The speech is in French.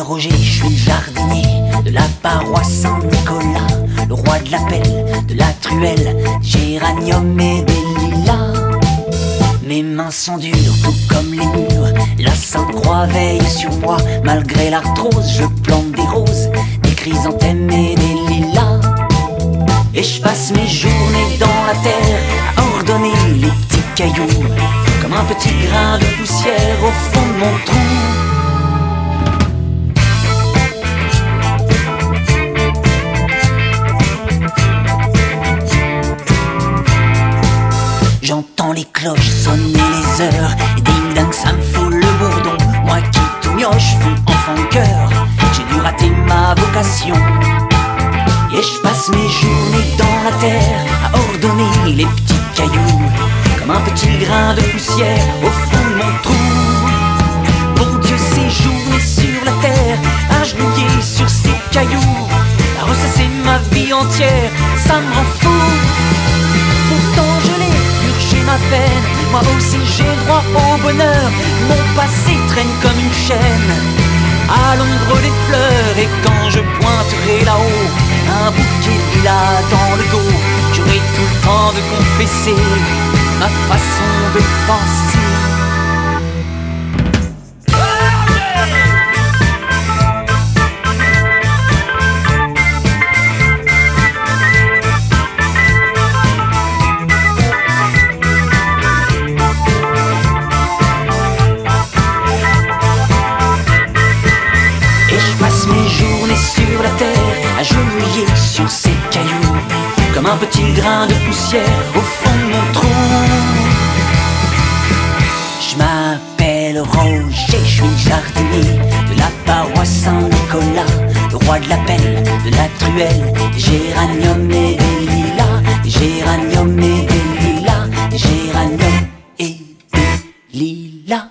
Roger, je suis jardinier de la paroisse Saint-Nicolas, le roi de l'appel, de la truelle, géranium et des lilas. Mes mains sont dures, tout comme les murs. La Sainte Croix veille sur moi, malgré l'arthrose, je plante des roses, des chrysanthèmes et des lilas. Et je passe mes journées dans la terre à ordonner les petits cailloux, comme un petit grain Les cloches sonner les heures ding ding ça me fout le bourdon Moi qui tout mioche fus enfant cœur J'ai dû rater ma vocation. Et je passe mes journées dans la terre À ordonner les petits cailloux Comme un petit grain de poussière Au fond de mon trou. Bon Dieu ces journées sur la terre Agenouillé sur ces cailloux À ressasser ma vie entière Ça me rend fou Moi aussi j'ai droit au bonheur. Mon passé traîne comme une chaîne. À l'ombre des fleurs Et quand je pointerai là-haut Un bouquet de lilas dans le dos J'aurai tout le temps de confesser Ma façon de penser agenouillé sur ces cailloux, comme un petit grain de poussière au fond de mon trou. Je m'appelle Roger, je suis jardinier de la paroisse Saint-Nicolas, le roi de l'appel, de la truelle, des géraniums et des lilas, des géraniums et des lilas, des géraniums et des lilas.